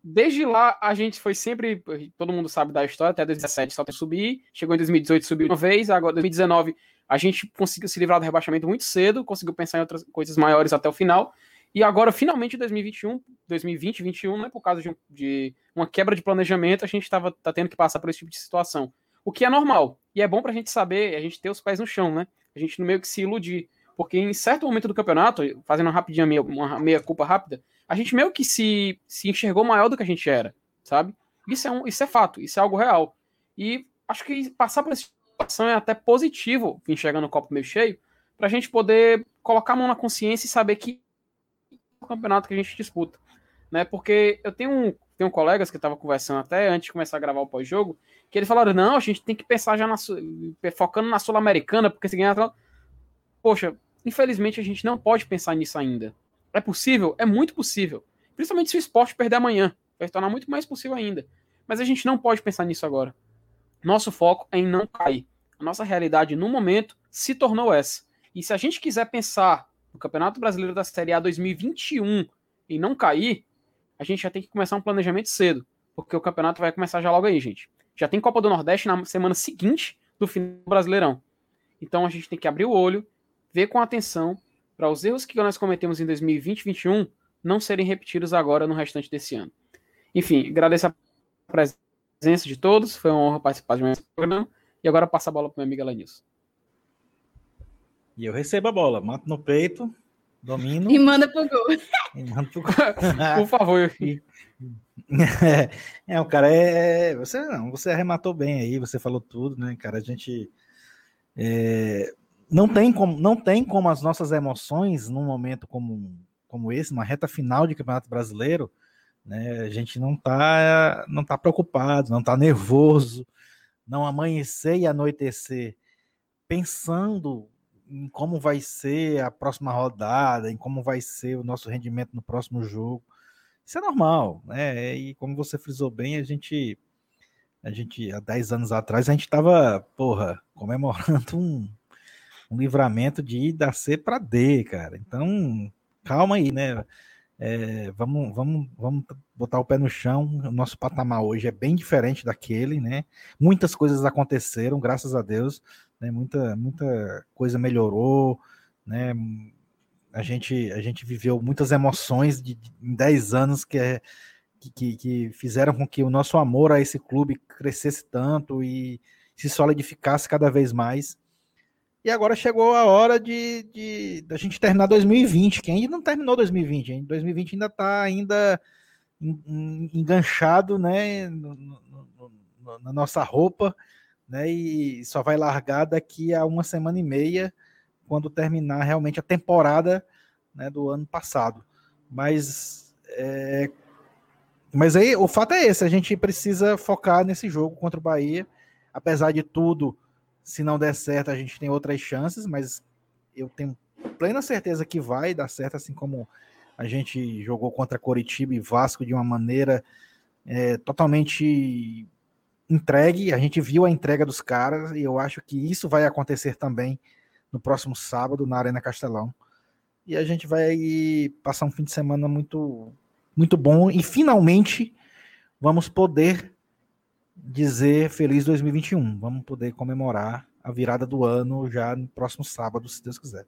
Desde lá a gente foi sempre. Todo mundo sabe da história, até 2017 só tem subir. Chegou em 2018, subiu uma vez. Agora, 2019, a gente conseguiu se livrar do rebaixamento muito cedo, conseguiu pensar em outras coisas maiores até o final. E agora, finalmente, 2021, 2020, 2021, né, por causa de, um, de uma quebra de planejamento, a gente estava tá tendo que passar por esse tipo de situação. O que é normal. E é bom para a gente saber, a gente ter os pés no chão, né? A gente não meio que se iludir. Porque em certo momento do campeonato, fazendo uma rapidinha, meia, uma meia culpa rápida, a gente meio que se, se enxergou maior do que a gente era, sabe? Isso é, um, isso é fato, isso é algo real. E acho que passar por essa situação é até positivo, enxergando o copo meio cheio, para a gente poder colocar a mão na consciência e saber que é o campeonato que a gente disputa. Né? Porque eu tenho, um, tenho colegas que estavam conversando até antes de começar a gravar o pós-jogo, que eles falaram: não, a gente tem que pensar já na, focando na Sul-Americana, porque se ganhar. Poxa, infelizmente a gente não pode pensar nisso ainda. É possível? É muito possível. Principalmente se o esporte perder amanhã. Vai se tornar muito mais possível ainda. Mas a gente não pode pensar nisso agora. Nosso foco é em não cair. A nossa realidade no momento se tornou essa. E se a gente quiser pensar no Campeonato Brasileiro da Série A 2021 e não cair, a gente já tem que começar um planejamento cedo. Porque o campeonato vai começar já logo aí, gente. Já tem Copa do Nordeste na semana seguinte do final do Brasileirão. Então a gente tem que abrir o olho, ver com atenção para os erros que nós cometemos em 2020 e 2021 não serem repetidos agora no restante desse ano. Enfim, agradeço a presença de todos, foi uma honra participar de mais um programa. E agora passa a bola para o meu amigo Elenilson. E eu recebo a bola, mato no peito, domino. E manda pro gol. E manda pro gol. Por favor. É, o cara é. Você não, você arrematou bem aí, você falou tudo, né, cara? A gente é, não tem como, não tem como as nossas emoções num momento como, como esse, uma reta final de Campeonato Brasileiro, né? A gente não tá, não tá preocupado, não tá nervoso, não amanhecer e anoitecer pensando em como vai ser a próxima rodada, em como vai ser o nosso rendimento no próximo jogo. Isso é normal, né? E como você frisou bem, a gente, a gente há 10 anos atrás, a gente estava, porra, comemorando um, um livramento de ir da C para D, cara. Então, calma aí, né? É, vamos, vamos, vamos botar o pé no chão. O nosso patamar hoje é bem diferente daquele, né? Muitas coisas aconteceram, graças a Deus, né? Muita, muita coisa melhorou, né? a gente, a gente viveu muitas emoções de, de, em 10 anos que, é, que, que fizeram com que o nosso amor a esse clube crescesse tanto e se solidificasse cada vez mais. E agora chegou a hora de, de, de a gente terminar 2020, que ainda não terminou 2020, hein? 2020 ainda está ainda enganchado né, no, no, no, na nossa roupa, né? E só vai largar daqui a uma semana e meia quando terminar realmente a temporada né, do ano passado. Mas, é, mas aí o fato é esse: a gente precisa focar nesse jogo contra o Bahia. Apesar de tudo, se não der certo, a gente tem outras chances, mas eu tenho plena certeza que vai dar certo, assim como a gente jogou contra Coritiba e Vasco de uma maneira é, totalmente entregue. A gente viu a entrega dos caras e eu acho que isso vai acontecer também no próximo sábado na Arena Castelão. E a gente vai passar um fim de semana muito, muito bom e finalmente vamos poder dizer feliz 2021. Vamos poder comemorar a virada do ano já no próximo sábado, se Deus quiser.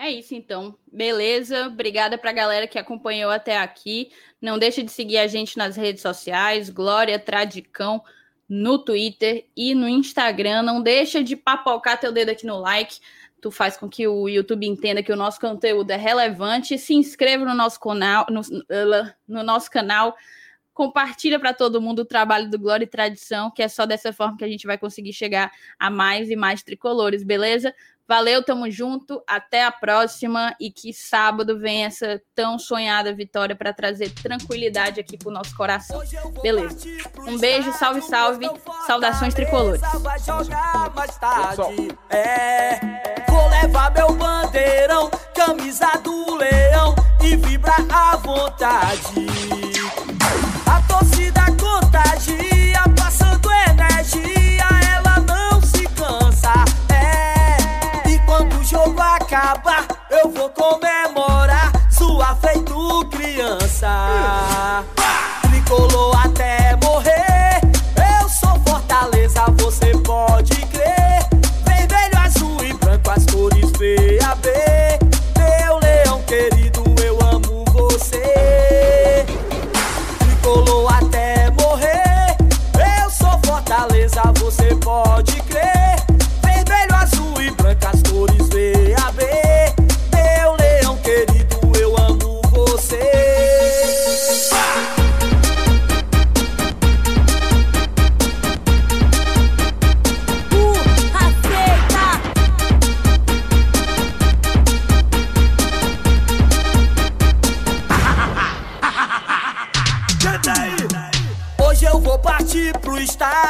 É isso então. Beleza? Obrigada para a galera que acompanhou até aqui. Não deixe de seguir a gente nas redes sociais, Glória Tradicão no Twitter e no Instagram. Não deixa de papocar teu dedo aqui no like. Tu faz com que o YouTube entenda que o nosso conteúdo é relevante. Se inscreva no nosso canal, no, no nosso canal. Compartilha para todo mundo o trabalho do Glória e Tradição, que é só dessa forma que a gente vai conseguir chegar a mais e mais tricolores, beleza? Valeu, tamo junto, até a próxima e que sábado venha essa tão sonhada vitória para trazer tranquilidade aqui pro nosso coração. Beleza. Um beijo, salve, salve. Saudações tricolores. É, vou levar meu bandeirão, camisa do leão e à vontade. A torcida contagia. acabar, eu vou comer.